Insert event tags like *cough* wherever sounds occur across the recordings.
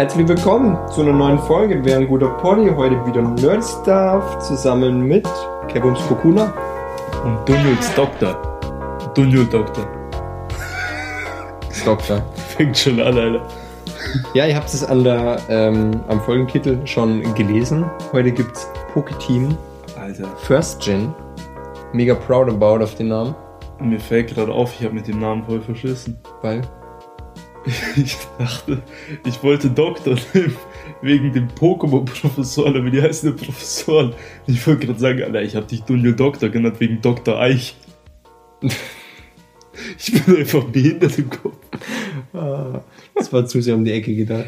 Herzlich willkommen zu einer neuen Folge. Wer ein guter Pony heute wieder Nerd Stuff zusammen mit Kevums Kokuna und Dunjuls Doktor. Dunjul Doktor. Doktor. Fängt schon an, Alter. Ja, ihr habt es an der, ähm, am Folgentitel schon gelesen. Heute gibt's Poketeam. Alter. First Gen. Mega proud about auf den Namen. Mir fällt gerade auf, ich habe mit dem Namen voll verschissen. Weil? Ich dachte, ich wollte Doktor nehmen, wegen dem Pokémon-Professor, aber die heißen ja Professoren. Ich wollte gerade sagen, Alter, ich habe dich Dunjul Doktor genannt wegen Dr. Eich. Ich bin einfach behindert im Kopf. Ah, das war zu sehr um die Ecke gedacht.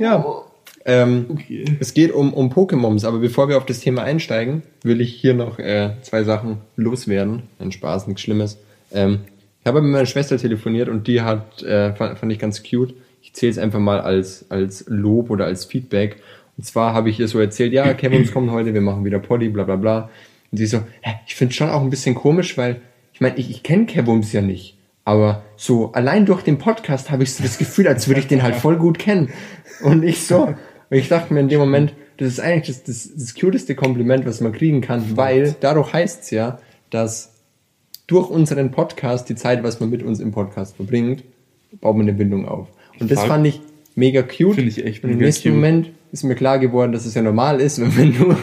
Ja. Ähm, okay. Es geht um, um Pokémons, aber bevor wir auf das Thema einsteigen, will ich hier noch äh, zwei Sachen loswerden. Ein Spaß, nichts Schlimmes. Ähm, ich habe mit meiner Schwester telefoniert und die hat, äh, fand, fand ich ganz cute. Ich zähle es einfach mal als, als Lob oder als Feedback. Und zwar habe ich ihr so erzählt, ja, *clears throat* Kevin kommt heute, wir machen wieder Poddy, bla bla bla. Und sie so, hä, ich finde schon auch ein bisschen komisch, weil ich meine, ich, ich kenne Kevums ja nicht. Aber so allein durch den Podcast habe ich so das Gefühl, als würde ich den halt voll gut kennen. Und ich so, und ich dachte mir in dem Moment, das ist eigentlich das, das, das cuteste Kompliment, was man kriegen kann, weil dadurch heißt es ja, dass durch unseren Podcast, die Zeit, was man mit uns im Podcast verbringt, baut man eine Bindung auf. Und das fand ich mega cute. Finde ich echt Und im nächsten cute. Moment ist mir klar geworden, dass es ja normal ist, *laughs* wenn du,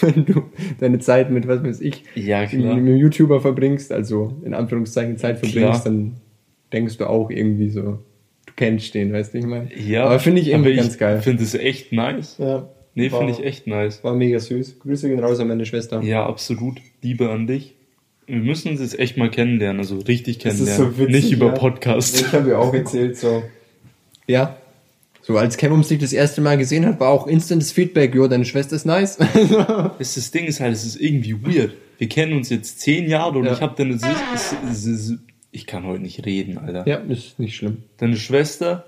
wenn du deine Zeit mit, was weiß ich, ja, mit einem YouTuber verbringst, also in Anführungszeichen Zeit verbringst, klar. dann denkst du auch irgendwie so, du kennst den, weißt du, ich meine? Ja. Aber finde ich irgendwie ganz geil. Ich finde es echt nice. Ja. Nee, finde ich echt nice. War mega süß. Grüße gehen raus an meine Schwester. Ja, absolut. Liebe an dich. Wir müssen uns jetzt echt mal kennenlernen, also richtig kennenlernen. So witzig, Nicht über ja. Podcast. Ich habe ja auch erzählt, so. Ja. So, als Kevin sich das erste Mal gesehen hat, war auch instantes Feedback, jo, deine Schwester ist nice. *laughs* das, das Ding ist halt, es ist irgendwie weird. Wir kennen uns jetzt zehn Jahre und ja. ich habe deine ich kann heute nicht reden, Alter. Ja, ist nicht schlimm. Deine Schwester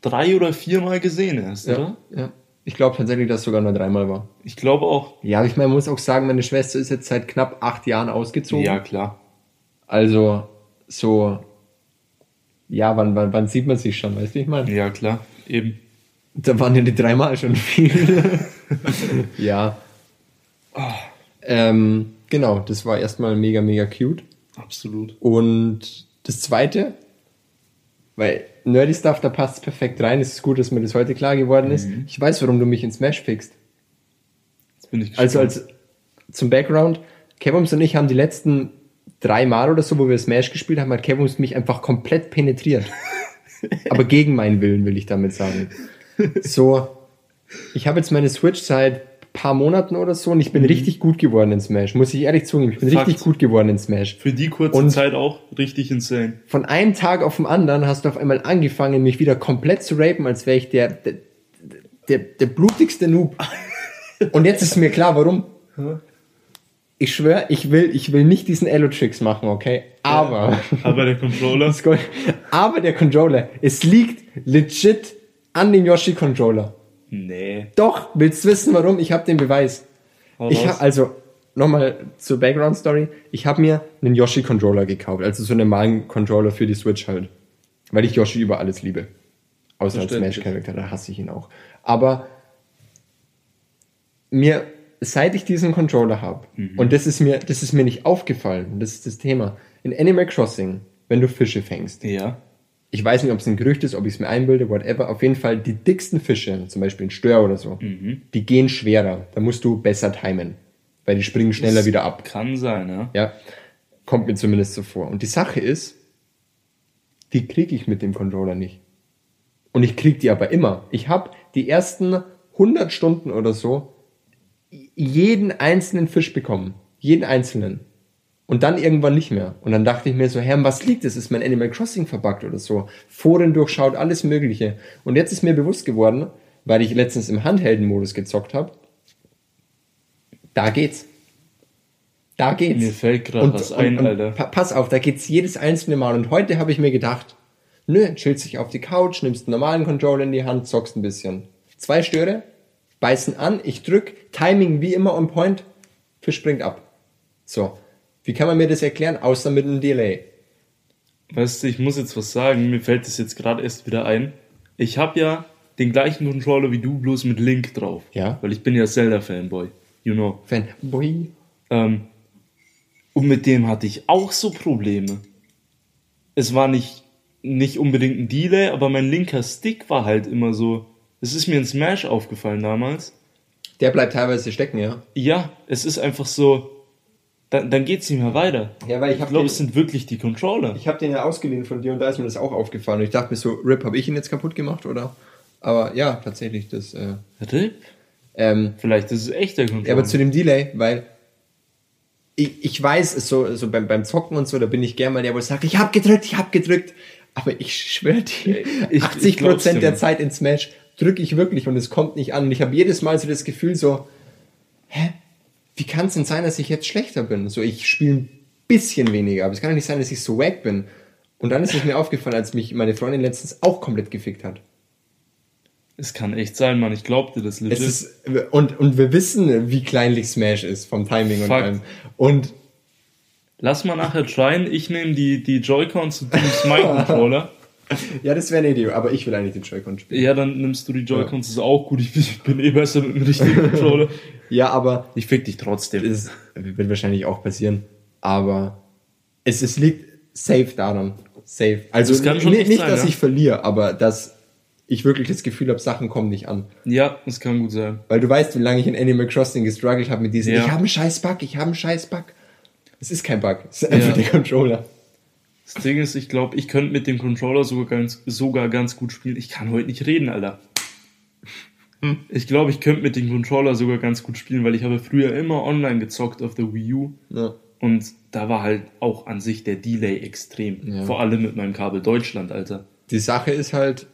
drei oder viermal gesehen erst, ja, oder? Ja. Ich glaube tatsächlich, dass es sogar nur dreimal war. Ich glaube auch. Ja, ich meine, man muss auch sagen, meine Schwester ist jetzt seit knapp acht Jahren ausgezogen. Ja, klar. Also, so, ja, wann, wann, wann sieht man sich schon, weißt du, ich meine? Ja, klar, eben. Da waren ja die dreimal schon viel. *laughs* ja. Oh. Ähm, genau, das war erstmal mega, mega cute. Absolut. Und das zweite, weil Nerdy Stuff, da passt es perfekt rein. Es ist gut, dass mir das heute klar geworden ist. Mhm. Ich weiß, warum du mich in Smash fixst. Jetzt bin ich gespannt. Also als zum Background, Kevums und ich haben die letzten drei Mal oder so, wo wir Smash gespielt haben, hat Kevums mich einfach komplett penetriert. *laughs* Aber gegen meinen Willen, will ich damit sagen. So, ich habe jetzt meine Switch seit paar Monaten oder so und ich bin mhm. richtig gut geworden in Smash. Muss ich ehrlich zugeben, ich bin Fakt. richtig gut geworden in Smash. Für die kurze und Zeit auch richtig insane. Von einem Tag auf den anderen hast du auf einmal angefangen, mich wieder komplett zu rapen, als wäre ich der, der, der, der blutigste Noob. *laughs* und jetzt ist mir klar, warum. Ich schwöre, ich will, ich will nicht diesen Elo-Tricks machen, okay? Aber. Ja, aber der Controller. *laughs* aber der Controller. Es liegt legit an dem Yoshi-Controller. Nee. Doch, willst du wissen, warum? Ich habe den Beweis. Hau ich habe also nochmal zur Background Story. Ich habe mir einen Yoshi Controller gekauft, also so einen normalen Controller für die Switch halt, weil ich Yoshi über alles liebe. Außer als Smash Character, da hasse ich ihn auch. Aber mir seit ich diesen Controller habe mhm. und das ist mir das ist mir nicht aufgefallen, das ist das Thema. In Animal Crossing, wenn du Fische fängst, ja ich weiß nicht, ob es ein Gerücht ist, ob ich es mir einbilde, whatever. Auf jeden Fall die dicksten Fische, zum Beispiel ein Stör oder so, mhm. die gehen schwerer. Da musst du besser timen, weil die springen schneller das wieder ab. Kann sein, ja. Ja, kommt mir zumindest so vor. Und die Sache ist, die kriege ich mit dem Controller nicht. Und ich krieg die aber immer. Ich habe die ersten 100 Stunden oder so jeden einzelnen Fisch bekommen. Jeden einzelnen. Und dann irgendwann nicht mehr. Und dann dachte ich mir so, Herr, was liegt es? Ist mein Animal Crossing verbuggt oder so? Foren durchschaut, alles Mögliche. Und jetzt ist mir bewusst geworden, weil ich letztens im Handheldenmodus gezockt habe, da geht's. Da geht's. Mir fällt gerade was ein, und, Alter. pass auf, da geht's jedes einzelne Mal. Und heute habe ich mir gedacht, nö, chillst dich auf die Couch, nimmst einen normalen Controller in die Hand, zockst ein bisschen. Zwei Störe, beißen an, ich drück, Timing wie immer on point, Fisch springt ab. So. Wie kann man mir das erklären, außer mit einem Delay? Weißt du, ich muss jetzt was sagen, mir fällt das jetzt gerade erst wieder ein. Ich habe ja den gleichen Controller wie du, bloß mit Link drauf. Ja. Weil ich bin ja Zelda-Fanboy. You know. Fanboy. Ähm, und mit dem hatte ich auch so Probleme. Es war nicht, nicht unbedingt ein Delay, aber mein linker Stick war halt immer so. Es ist mir in Smash aufgefallen damals. Der bleibt teilweise stecken, ja. Ja, es ist einfach so. Dann, dann geht's nicht mehr weiter. Ja, weil ich Ich habe glaube, es sind wirklich die Controller. ich hab den ja ausgeliehen von dir und da ist mir das auch aufgefallen. Und ich dachte mir so, Rip, habe ich ihn jetzt kaputt gemacht, oder? Aber ja, tatsächlich, das. Äh, Rip? ähm, Vielleicht ist es echt der Controller. Ja, aber zu dem Delay, weil ich, ich weiß, es so, so beim, beim Zocken und so, da bin ich gern mal der, wo sagt, ich hab gedrückt, ich hab gedrückt. Aber ich schwöre dir, Ich- 80% ich glaub's dir, der. Zeit in Smash drücke ich wirklich und es kommt nicht an. Und ich habe jedes Mal so das Gefühl so, hä, wie kann es denn sein, dass ich jetzt schlechter bin? So, ich spiele ein bisschen weniger, aber es kann doch nicht sein, dass ich so wack bin. Und dann ist es mir *laughs* aufgefallen, als mich meine Freundin letztens auch komplett gefickt hat. es kann echt sein, Mann. Ich glaubte das legit. Es ist, und, und wir wissen, wie kleinlich Smash ist vom Timing und Fakt. allem. Und Lass mal nachher tryen. Ich nehme die, die Joy-Cons und du nimmst meinen Controller. *laughs* *laughs* Ja, das wäre eine Idee, aber ich will eigentlich den Joy-Con spielen. Ja, dann nimmst du die Joy-Cons. Das ist auch gut. Ich bin, ich bin eh besser mit dem richtigen *laughs* Controller. Ja, aber Ich fick dich trotzdem. es wird wahrscheinlich auch passieren. Aber es, es liegt safe daran. Safe. Also Das kann schon nicht, nicht sein, dass ja. ich verliere, aber dass ich wirklich das Gefühl habe, Sachen kommen nicht an. Ja, das kann gut sein. Weil du weißt, wie lange ich in Animal Crossing gestruggelt habe mit diesem, Ja. ich habe einen scheiß Bug, ich habe einen scheiß Bug. Es ist kein Bug, es ist einfach Ja. der Controller. Das Ding ist, ich glaube, ich könnte mit dem Controller sogar ganz, sogar ganz gut spielen. Ich kann heute nicht reden, Alter. Ich glaube, ich könnte mit dem Controller sogar ganz gut spielen, weil ich habe früher immer online gezockt auf der Wii U. Ja. Und da war halt auch an sich der Delay extrem. Ja. Vor allem mit meinem Kabel Deutschland, Alter. Die Sache ist halt,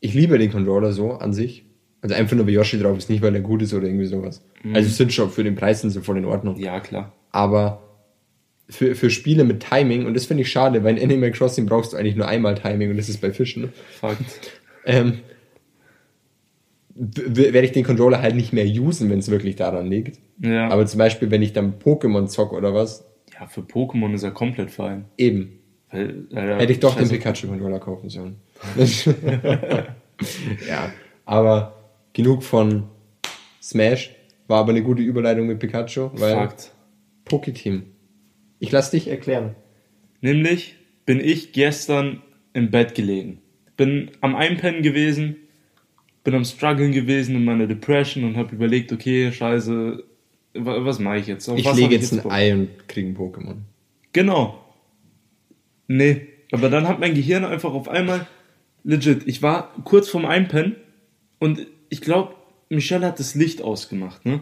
ich liebe den Controller so an sich. Also einfach nur, weil Yoshi drauf ist, nicht weil er gut ist oder irgendwie sowas. Also es sind schon für den Preis sind sie voll in Ordnung. Ja, klar. Aber für, für Spiele mit Timing, und das finde ich schade, weil in Animal Crossing brauchst du eigentlich nur einmal Timing und das ist bei Fischen. Fakt. Ähm, werde ich den Controller halt nicht mehr usen, wenn es wirklich daran liegt. Ja. Aber zum Beispiel, wenn ich dann Pokémon zock oder was, ja, für Pokémon ist er komplett fein. eben. Weil, äh, Hätte ich doch den scheiße. Pikachu-Controller kaufen sollen. *laughs* ja, aber genug von Smash. War aber eine gute Überleitung mit Pikachu, weil Fakt. Pokéteam. Ich lass dich erklären. Nämlich bin ich gestern im Bett gelegen. Bin am Einpennen gewesen, bin am Struggeln gewesen in meiner Depression und habe überlegt, okay, scheiße, wa- was mache ich jetzt? Auf Ich lege jetzt ein? Ei und kriege ein Pokémon. Genau. Nee, aber dann hat mein Gehirn einfach auf einmal, legit, ich war kurz vorm Einpennen und ich glaube, Michelle hat das Licht ausgemacht, ne?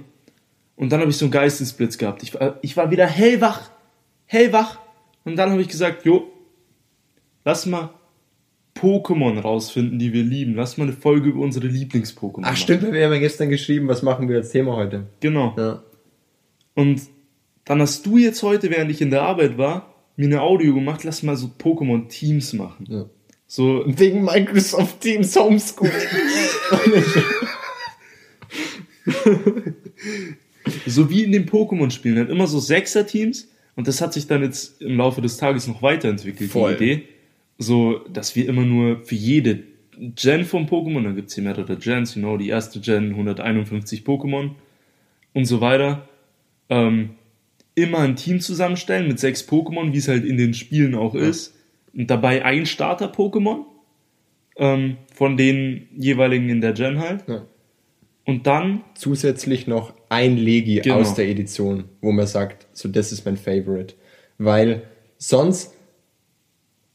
Und dann habe ich so einen Geistesblitz gehabt. Ich war, ich war wieder hellwach, hellwach. Und dann habe ich gesagt, jo, lass mal Pokémon rausfinden, die wir lieben. Lass mal eine Folge über unsere Lieblings-Pokémon Ach stimmt, wir haben ja gestern geschrieben, was machen wir als Thema heute. Genau. Ja. Und dann hast du jetzt heute, während ich in der Arbeit war, mir eine Audio gemacht, lass mal so Pokémon Teams machen. Ja. So, Wegen Microsoft Teams Homeschooling. *laughs* so wie in den Pokémon-Spielen, halt immer so Sechser-Teams. Und das hat sich dann jetzt im Laufe des Tages noch weiterentwickelt, Voll. die Idee. So, dass wir immer nur für jede Gen vom Pokémon, da gibt's hier mehrere Gens, you know, die erste Gen, 151 Pokémon und so weiter, ähm, immer ein Team zusammenstellen mit sechs Pokémon, wie es halt in den Spielen auch ist. Und dabei ein Starter-Pokémon ähm, von den jeweiligen in der Gen halt. Ja. Und dann Zusätzlich noch ein Legi Genau. aus der Edition, wo man sagt, so das ist mein Favorite. Weil sonst,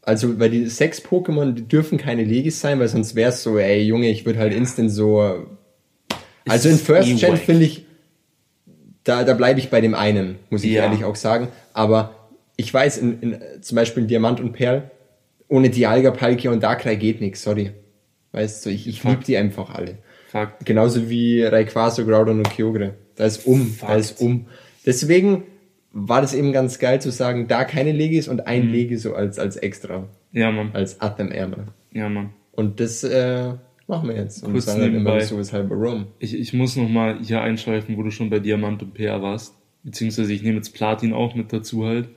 also weil die sechs Pokémon, die dürfen keine Legis sein, weil sonst wäre es so, ey Junge, ich würde halt instant so. Also in First eh Gen finde ich, da, da bleibe ich bei dem einen, muss ich Ja. ehrlich auch sagen. Aber ich weiß, in, in, zum Beispiel in Diamant und Perl, ohne Dialga, Palkia und Darkrai geht nichts, sorry. Weißt du, ich, ich liebe die einfach alle. Fakt. Genauso wie Rayquaza, Groudon und Kyogre. Da ist um, da Fakt. ist um. Deswegen war das eben ganz geil zu sagen, da keine Legis und ein Legi so als, als extra, Ja, Mann. als Atem Ärmel. Ja, Mann. Und das äh, machen wir jetzt. Und Kurz sagen dann immer nebenbei. so weshalb Rom. Ich, ich muss noch mal hier einschreifen, wo du schon bei Diamant und PR warst. Beziehungsweise ich nehme jetzt Platin auch mit dazu halt.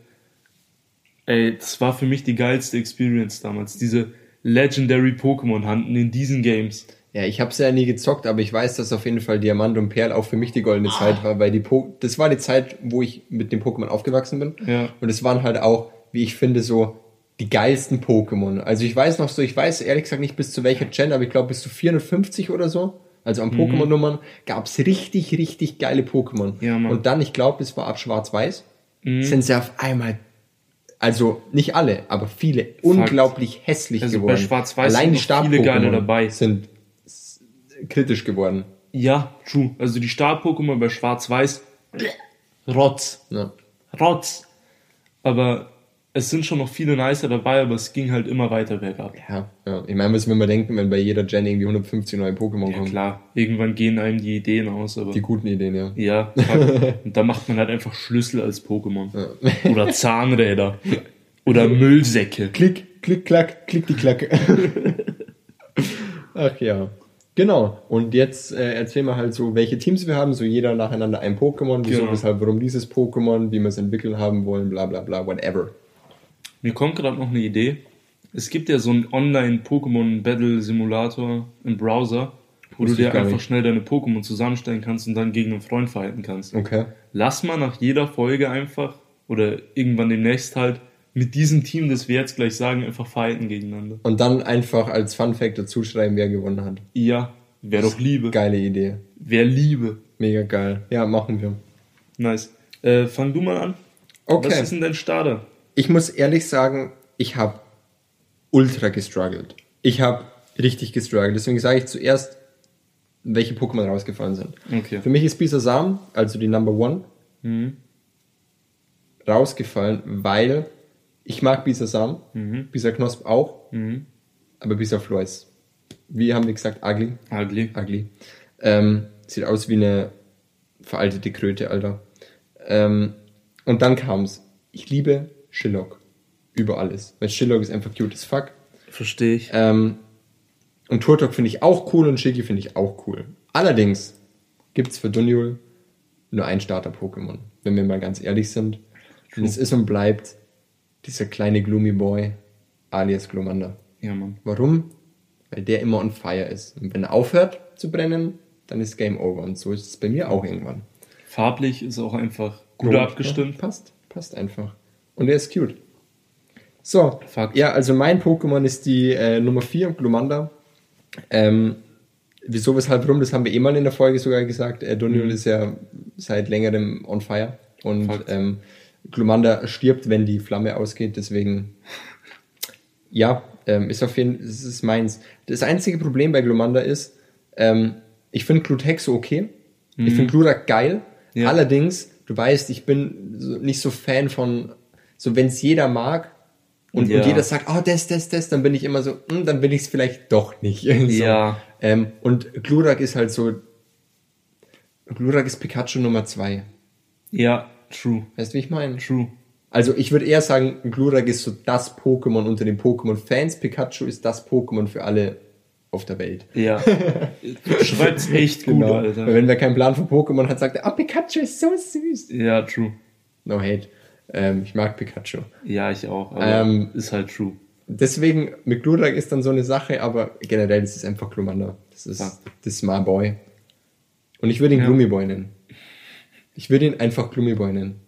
Ey, das war für mich die geilste Experience damals. Diese Legendary Pokémon Hunten in diesen Games. Ja, ich habe es ja nie gezockt, aber ich weiß, dass auf jeden Fall Diamant und Perl auch für mich die goldene Ah. Zeit war, weil die po das war die Zeit, wo ich mit dem Pokémon aufgewachsen bin. Ja. Und es waren halt auch, wie ich finde, so die geilsten Pokémon. Also ich weiß noch so, ich weiß ehrlich gesagt nicht bis zu welcher Gen, aber ich glaube bis zu 450 oder so. Also Mhm. an Pokémon-Nummern gab's richtig, richtig geile Pokémon. Ja, Mann. Und dann, ich glaube, es war ab Schwarz-Weiß, sind sie auf einmal, also nicht alle, aber viele, unglaublich hässlich Also bei geworden. Schwarz-Weiß Allein die sind viele geile dabei. sind kritisch geworden. Ja, true. Also die Start-Pokémon bei Schwarz-Weiß, Rotz. Ja. Rotz. Aber es sind schon noch viele nicer dabei, aber es ging halt immer weiter bergab. Ja, ja. Ich meine, müssen wir mal denken, wenn bei jeder Gen irgendwie 150 neue Pokémon Ja kommen. klar, irgendwann gehen einem die Ideen aus, aber Die guten Ideen, ja. ja, und da macht man halt einfach Schlüssel als Pokémon. Oder Zahnräder. Oder Müllsäcke. Klick, klick, klack, klick die Klack. *laughs* Ach ja. Genau. Und jetzt äh, erzählen wir halt so, welche Teams wir haben. So jeder nacheinander ein Pokémon. Wieso, Genau. weshalb, warum dieses Pokémon, wie wir es entwickeln haben wollen, bla bla bla, whatever. Mir kommt gerade noch eine Idee. Es gibt ja so einen Online-Pokémon-Battle-Simulator im Browser, wo Wusste du dir einfach nicht. schnell deine Pokémon zusammenstellen kannst und dann gegen einen Freund fighten kannst. Okay. Lass mal nach jeder Folge einfach oder irgendwann demnächst halt mit diesem Team, das wir jetzt gleich sagen, einfach fighten gegeneinander. Und dann einfach als Fun Fact dazu schreiben, wer gewonnen hat. Ja, wäre doch Liebe. Geile Idee. Wäre Liebe. Mega geil. Ja, machen wir. Nice. Äh, fang du mal an. Okay. Was ist denn dein Starter? Ich muss ehrlich sagen, ich habe ultra gestruggelt. Ich habe richtig gestruggelt. Deswegen sage ich zuerst, welche Pokémon rausgefallen sind. Okay. Für mich ist Bisasam, also die Number One, Mhm. rausgefallen, weil ich mag Bisasam, Mhm. Bisaknosp auch, Mhm. aber Bisaflor ist, wie haben wir gesagt, ugly. Ugly. Ugly. Ähm, sieht aus wie eine veraltete Kröte, Alter. Ähm, und dann kam's. Ich liebe Shillock. Über alles. Weil Shillock ist einfach cute as fuck. Verstehe ich. Ähm, und Turtok finde ich auch cool und Shiggy finde ich auch cool. Allerdings gibt's für Dunyul nur ein Starter-Pokémon, wenn wir mal ganz ehrlich sind. Und es ist und bleibt dieser kleine Gloomy Boy alias Glomanda. Ja, Mann. Warum? Weil der immer on fire ist. Und wenn er aufhört zu brennen, dann ist Game Over. Und so ist es bei mir auch irgendwann. Farblich ist auch einfach gut Rot, abgestimmt. Ja, passt, passt einfach. Und er ist cute. So, Fakt. ja, also mein Pokémon ist die äh, Nummer 4, Glumanda. Ähm, wieso, weshalb, warum, das haben wir eh mal in der Folge sogar gesagt. Äh, Doniol ist ja seit längerem on fire. Und Mhm. Ähm, Glumanda stirbt, wenn die Flamme ausgeht. Deswegen, ja, ähm, ist auf jeden Fall, ist meins. Das einzige Problem bei Glumanda ist, ähm, ich finde Glutexo okay. Ich finde Glurak geil. Mhm. Ja. Allerdings, du weißt, ich bin so, nicht so Fan von, so wenn es jeder mag und, Ja. und jeder sagt, oh, das, das, das, dann bin ich immer so, hm, dann will ich es vielleicht doch nicht. *laughs* so. Ja. Ähm, und Glurak ist halt so, Glurak ist Pikachu Nummer zwei. Ja, true. Weißt du, wie ich meine? True. Also ich würde eher sagen, Glurak ist so das Pokémon unter den Pokémon-Fans. Pikachu ist das Pokémon für alle auf der Welt. Ja. Du *laughs* schreibt's echt gut, Genau. Alter. Weil wenn wer keinen Plan von Pokémon hat, sagt er, ah, Pikachu ist so süß. Ja, true. No hate. Ähm, ich mag Pikachu. Ja, ich auch. Aber Ähm, ist halt true. Deswegen, mit Glurak ist dann so eine Sache, aber generell ist es einfach Glumanda. Das ist, Ja. das ist my boy. Und ich würde ihn Ja. Gloomy Boy nennen. Ich würde ihn einfach Gloomy Boy nennen.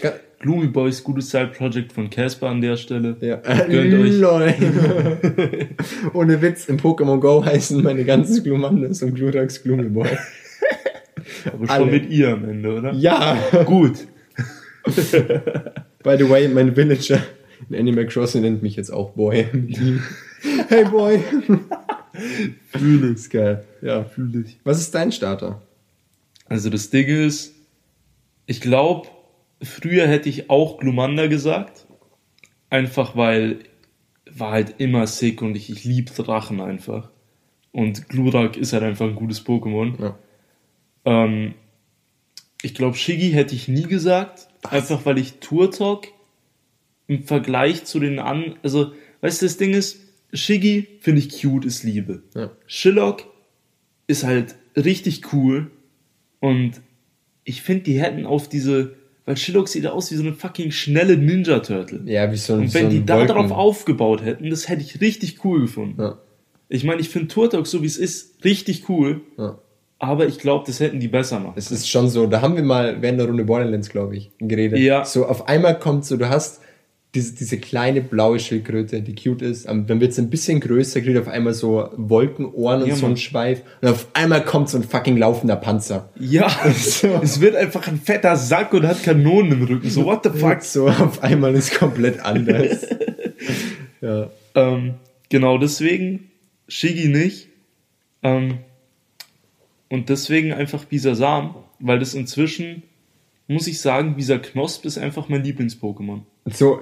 Ja, Gloomy Boys, gutes Side-Project von Casper an der Stelle. ja. Gönnt euch. *laughs* Ohne Witz, im Pokémon Go heißen meine ganzen Glumandas und Gluraks Gloomy Boy. Aber schon alle. mit ihr am Ende, oder? Ja! Gut. By the way, mein Villager in Animal Crossing nennt mich jetzt auch Boy. hey Boy! Fühle Ist geil. Ja. Fühle ich. Was ist dein Starter? Also das Ding ist, ich glaube, früher hätte ich auch Glumanda gesagt. Einfach weil war halt immer sick und ich, ich lieb Drachen einfach. Und Glurak ist halt einfach ein gutes Pokémon. Ja. Ähm, ich glaube, Shiggy hätte ich nie gesagt. Einfach weil ich Turtok im Vergleich zu den an, also, weißt du, das Ding ist, Shiggy finde ich cute, ist Liebe. Ja. Shillock ist halt richtig cool und ich finde, die hätten auf diese weil Shillock sieht aus wie so eine fucking schnelle Ninja Turtle. Ja, wie so ein Und wenn so die da Wolken- drauf aufgebaut hätten, das hätte ich richtig cool gefunden. Ja. Ich meine, ich finde Turtok, so wie es ist, richtig cool. Ja. Aber ich glaube, das hätten die besser machen. Es ist schon so, da haben wir mal während der Runde Borderlands, glaube ich, geredet. Ja. So auf einmal kommt so, du hast diese, diese kleine blaue Schildkröte, die cute ist, am- dann wird sie ein bisschen größer, kriegt auf einmal so Wolkenohren und Ja, so einen. Schweif und auf einmal kommt so ein fucking laufender Panzer. Ja, *laughs* *laughs* es wird einfach ein fetter Sack und hat Kanonen im Rücken. So, what the *laughs* fuck? So auf einmal ist komplett anders. ja. Ähm, genau, deswegen Shiggy nicht. Ähm, und deswegen einfach Bisasam, weil das inzwischen, muss ich sagen, dieser Knosp ist einfach mein Lieblings-Pokémon. So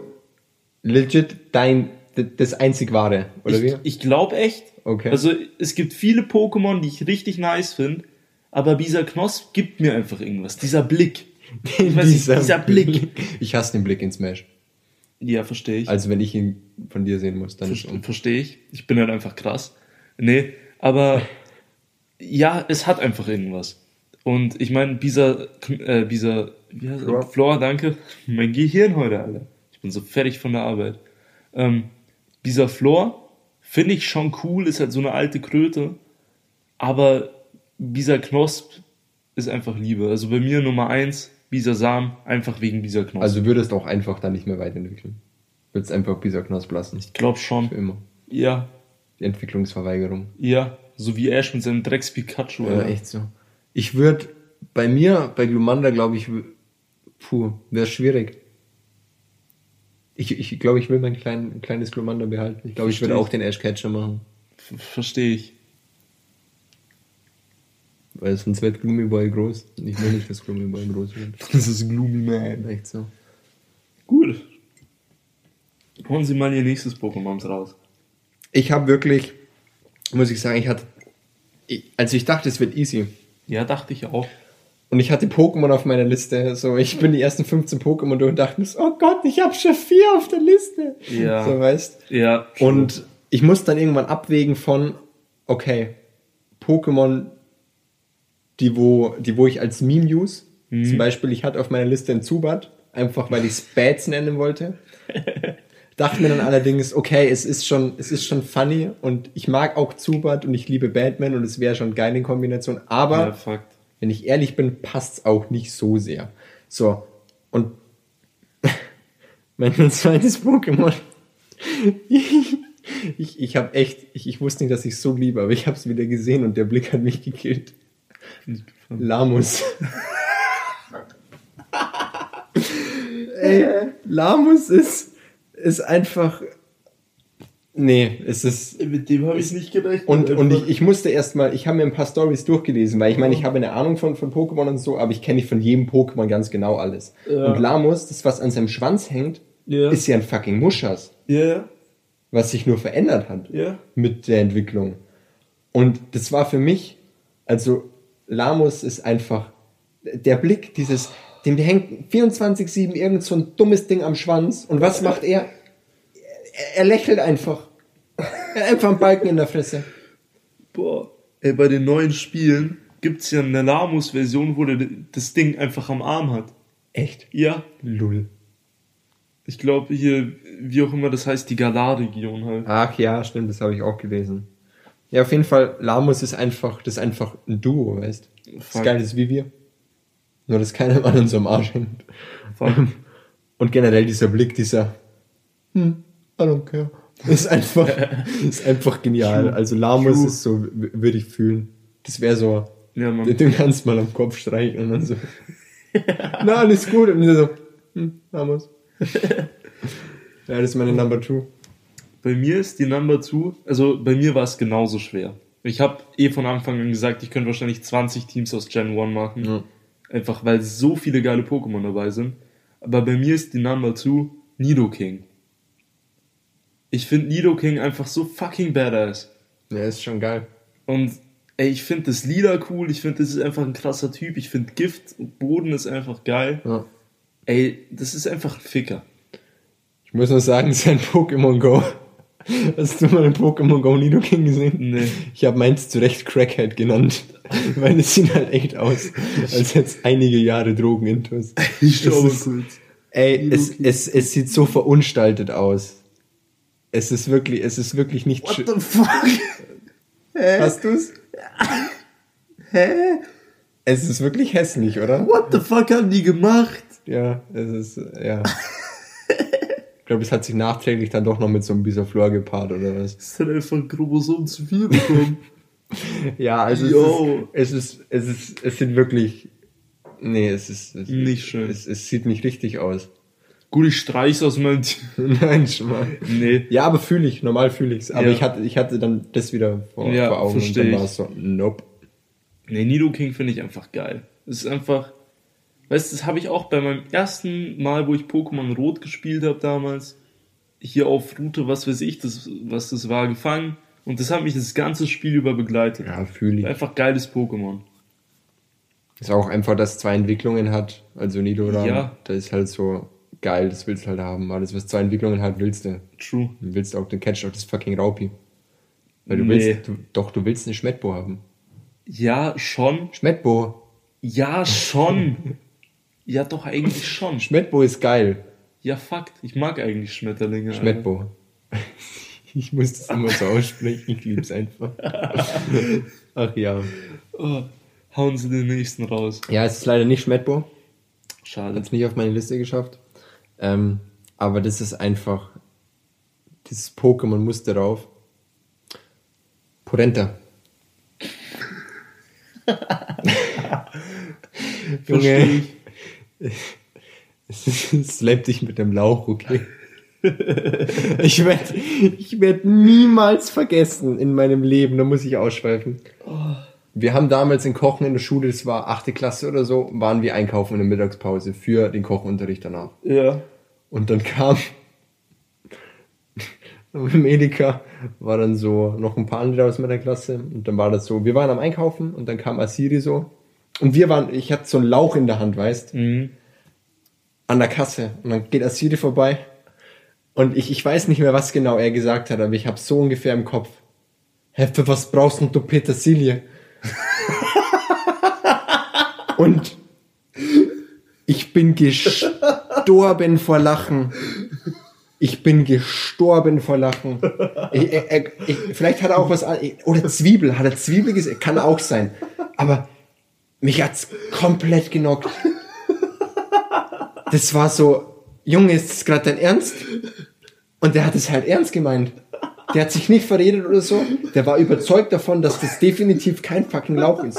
legit dein, das einzig wahre, oder Ich, wie? ich glaube echt. Okay. Also es gibt viele Pokémon, die ich richtig nice finde, aber dieser Knosp gibt mir einfach irgendwas. Dieser Blick. *laughs* Ich weiß nicht, dieser Blick. Ich hasse den Blick in Smash. Ja, verstehe ich. Also wenn ich ihn von dir sehen muss, dann ist Ver Verstehe ich. Ich bin halt einfach krass. Nee, aber ja, es hat einfach irgendwas. Und ich meine, dieser, äh, dieser, wie heißt Flor. er? Flor, danke. Mein Gehirn heute, Alter. Ich bin so fertig von der Arbeit. Ähm, dieser Flor finde ich schon cool, ist halt so eine alte Kröte. Aber dieser Knosp ist einfach Liebe. Also bei mir Nummer eins, dieser Sam, einfach wegen dieser Knosp. Also würdest auch einfach dann nicht mehr weiterentwickeln. Würdest einfach dieser Knosp lassen. ich glaube schon. Für immer. Ja, Die Entwicklungsverweigerung. ja. So wie Ash mit seinem Drecks Pikachu. Ja, echt so. Ich würde bei mir, bei Glumanda, glaube ich, puh, wäre schwierig. Ich, ich glaube, ich will mein klein, kleines Glumanda behalten. Ich glaube, ich würde auch den Ash Catcher machen. Ver- Verstehe ich. Weil sonst wird Gloomy Boy groß. Und ich will nicht, dass Gloomy Boy groß wird. *laughs* Das ist Gloomy Man. Echt so. Gut. Holen Sie mal Ihr nächstes Pokémon raus. Ich habe wirklich, muss ich sagen, ich hatte, ich, also ich dachte, es wird easy. Ja, dachte ich auch. Und ich hatte Pokémon auf meiner Liste. So, ich bin die ersten 15 Pokémon durch und dachte mir so, oh Gott, ich habe schon vier auf der Liste. Ja. So, weißt Ja. Und ich muss dann irgendwann abwägen von, okay, Pokémon, die wo, die wo ich als Meme use. Zum Beispiel, ich hatte auf meiner Liste einen Zubat, einfach weil ich Spats nennen wollte. *laughs* Dachte mir dann allerdings, okay, es ist schon, es ist schon funny und ich mag auch Zubat und ich liebe Batman und es wäre schon geil in Kombination, aber ja. Wenn ich ehrlich bin, passt's auch nicht so sehr. So, und *laughs* mein zweites Pokémon. *laughs* ich ich habe echt, ich, ich wusste nicht, dass ich so liebe, aber ich habe es wieder gesehen und der Blick hat mich gekillt. Lamus. *laughs* Ey, Lamus ist, ist einfach. Nee, es ist. Mit dem habe ich nicht gerechnet. Und, und ich, ich musste erstmal, ich habe mir ein paar Stories durchgelesen, weil ich meine, ich habe eine Ahnung von, von Pokémon und so, aber ich kenne nicht von jedem Pokémon ganz genau alles. Ja. Und Lamus, das was an seinem Schwanz hängt, Ja. ist ja ein fucking Muschas, Ja, was sich nur verändert hat ja. mit der Entwicklung. Und das war für mich, also Lamus ist einfach der Blick, dieses, dem hängt 24-7 irgend so ein dummes Ding am Schwanz und was macht er? Er, lächelt einfach. Er hat einfach einen Balken in der Fresse. Boah. Ey, bei den neuen Spielen gibt's ja eine Lamus-Version, wo der das Ding einfach am Arm hat. Echt? Ja. Lull. Ich glaube hier, wie auch immer das heißt, die Galar-Region halt. Ach ja, stimmt, das habe ich auch gelesen. Ja, auf jeden Fall, Lamus ist einfach, das ist einfach ein Duo, weißt Das Fuck. Geile ist wie wir. Nur, dass keiner an unserem Arsch hängt. Und generell dieser Blick, dieser, hm, I don't care. Ist einfach, *laughs* ist einfach genial. Also Lamus True. ist so, würde ich fühlen. Das wäre so, Ja, Mann. den, kannst du mal am Kopf streichen und dann so, *laughs* na, alles gut. Und dann so, hm, Lamus. ja, das ist meine Number two. Bei mir ist die Number 2, also bei mir war es genauso schwer. Ich habe eh von Anfang an gesagt, ich könnte wahrscheinlich 20 Teams aus Gen 1 machen. Ja. Einfach weil so viele geile Pokémon dabei sind. Aber bei mir ist die Number 2 Nidoking. Ich finde Nidoking einfach so fucking badass. Ja, ist schon geil. Und ey, ich finde das Lila cool, ich finde, das ist einfach ein krasser Typ. Ich finde Gift und Boden ist einfach geil. Ja. Ey, das ist einfach ein Ficker. Ich muss nur sagen, *laughs* sein Pokémon Go Hast du mal in Pokémon Go Nidoking gesehen? Nee. Ich habe meins zu Recht Crackhead genannt, *laughs* weil es sieht halt echt aus, als hätte es einige Jahre Drogenintus. *laughs* Ich schau Es mal ist- kurz. Ey, es, es, es sieht so verunstaltet aus. Es ist wirklich, es ist wirklich nicht What the fuck? *laughs* Hast du's? *laughs* Hä? Es ist wirklich hässlich, oder? What the fuck haben die gemacht? Ja, es ist, ja. Ich glaube, es hat sich nachträglich dann doch noch mit so einem Bisaflor gepaart, oder was? Es hat einfach ein Chromosom zu viel bekommen. *laughs* Ja, also es ist, es ist, es ist, es sieht wirklich, nee, es ist, es Nicht schön. Es, es sieht nicht richtig aus. Gut, ich streich's aus meinem *laughs* Nein, schon mal. Nee. Ja, aber fühle ich, normal fühle ich's. Aber Ja. ich hatte, ich hatte dann das wieder vor, Ja, vor Augen und dann ich. war es so, nope. Nee, Nido King finde ich einfach geil. Es ist einfach, weißt du, das habe ich auch bei meinem ersten Mal, wo ich Pokémon Rot gespielt habe damals, hier auf Route, was weiß ich, das, was das war, gefangen. Und das hat mich das ganze Spiel über begleitet. Ja, fühle ich. Einfach geiles Pokémon. Ist auch einfach, dass es zwei Entwicklungen hat. Also Nidoran, Ja. da ist halt so geil, das willst du halt haben. Alles, was zwei Entwicklungen hat, willst du. True. Du willst auch, den catch auch das fucking Raupi. Weil du Nee. willst, du, doch, du willst eine Schmettbo haben. Ja, schon. Schmettbo. Ja, schon. *laughs* ja, doch, eigentlich schon. Schmettbo ist geil. Ja, Fakt. Ich mag eigentlich Schmetterlinge. Alter. Schmettbo. *laughs* Ich muss das immer so aussprechen, ich lieb's einfach. *laughs* Ach ja. Oh, hauen sie den nächsten raus. Ja, es ist leider nicht Schmettbo. Schade. Hat es nicht auf meine Liste geschafft. Ähm, aber das ist einfach. Dieses Pokémon muss darauf. Porenta. *laughs* Junge. *laughs* Slap dich mit dem Lauch, okay? *laughs* Ich werde ich werd niemals vergessen in meinem Leben, da muss ich ausschweifen. Wir haben damals in Kochen in der Schule, das war achte Klasse oder so, waren wir einkaufen in der Mittagspause für den Kochunterricht danach. Ja. Und dann kam *laughs* im Edeka war dann so noch ein paar andere aus meiner Klasse. Und dann war das so, wir waren am Einkaufen und dann kam Asiri so. Und wir waren, ich hatte so einen Lauch in der Hand, weißt, Mhm. an der Kasse. Und dann geht Asiri vorbei. Und ich, ich weiß nicht mehr, was genau er gesagt hat, aber ich habe so ungefähr im Kopf, hä, für was brauchst denn du Petersilie? *laughs* und ich bin *laughs* gestorben vor Lachen. Ich bin gestorben vor Lachen. Ich, ich, ich, vielleicht hat er auch was. Oder Zwiebel. Hat er Zwiebel gesehen? Kann auch sein. Aber mich hat's komplett genockt. Das war so, Junge, ist das gerade dein Ernst? Und der hat es halt ernst gemeint. Der hat sich nicht verredet oder so. Der war überzeugt davon, dass das definitiv kein fucking Lauch ist.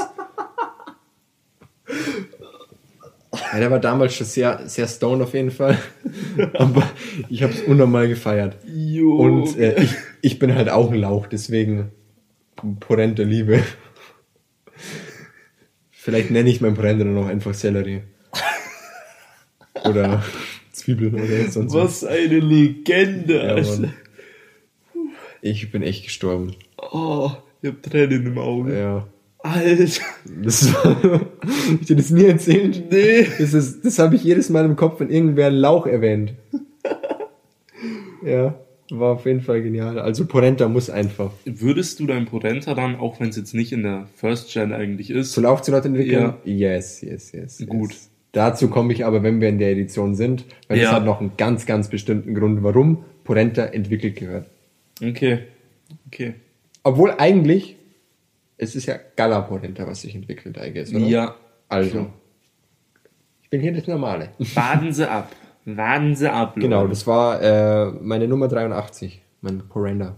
Ja, der war damals schon sehr, sehr stoned auf jeden Fall. *laughs* Aber ich habe es unnormal gefeiert. Jo. Und äh, ich, ich bin halt auch ein Lauch, deswegen Porente Liebe. Vielleicht nenne ich mein Porente dann noch einfach Sellerie. Oder Zwiebeln oder sonst was. was eine Legende, Ja. Ich bin echt gestorben. Oh, ich hab Tränen im Auge. Ja. Alter. Das *laughs* war, hab ich dir das nie erzählt? Nee. Das, ist, das habe ich jedes Mal im Kopf, wenn irgendwer Lauch erwähnt. Ja, war auf jeden Fall genial. Also Porenta muss einfach. Würdest du dein Porenta dann, auch wenn es jetzt nicht in der First Gen eigentlich ist, Zu Laufzulot entwickeln? Ja. Yes, yes, yes, yes. Gut. Dazu komme ich aber, wenn wir in der Edition sind, weil es Ja. hat noch einen ganz, ganz bestimmten Grund, warum Porenta entwickelt gehört. Okay. Okay. Obwohl eigentlich, es ist ja Gala Porenta, was sich entwickelt, I guess, oder? Ja. Also. Ich bin hier das Normale. Warten Sie ab. Warten Sie ab. Leute. Genau, das war äh, meine Nummer 83, mein Porenda.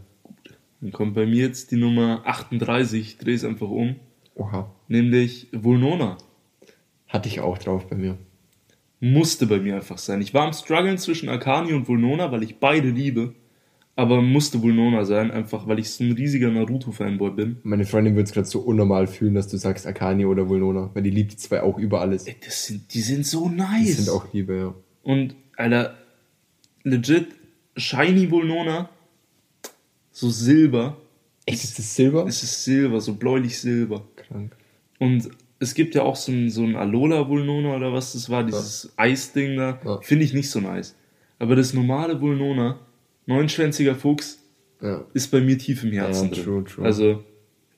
Dann kommt bei mir jetzt die Nummer 38. Ich drehe es einfach um. Oha. Nämlich Vulnona. Hatte ich auch drauf bei mir. Musste bei mir einfach sein. Ich war am struggeln zwischen Akani und Vulnona, weil ich beide liebe. Aber musste Vulnona sein, einfach weil ich so ein riesiger Naruto-Fanboy bin. Meine Freundin würde es gerade so unnormal fühlen, dass du sagst Akani oder Vulnona, weil die liebt die zwei auch über alles. Ey, das sind, die sind so Die nice. sind auch Liebe, ja. Und, Alter, legit, Shiny Vulnona, so Silber. Echt, ist das Silber? Es ist Silber, so bläulich Silber. Krank. Und es gibt ja auch so ein, so ein Alola Vulnona oder was das war, dieses Eisding da. Ja. Finde ich nicht so nice. Aber das normale Vulnona, neunschwänziger Fuchs, Ja. ist bei mir tief im Herzen Ja, drin. true, true. Also,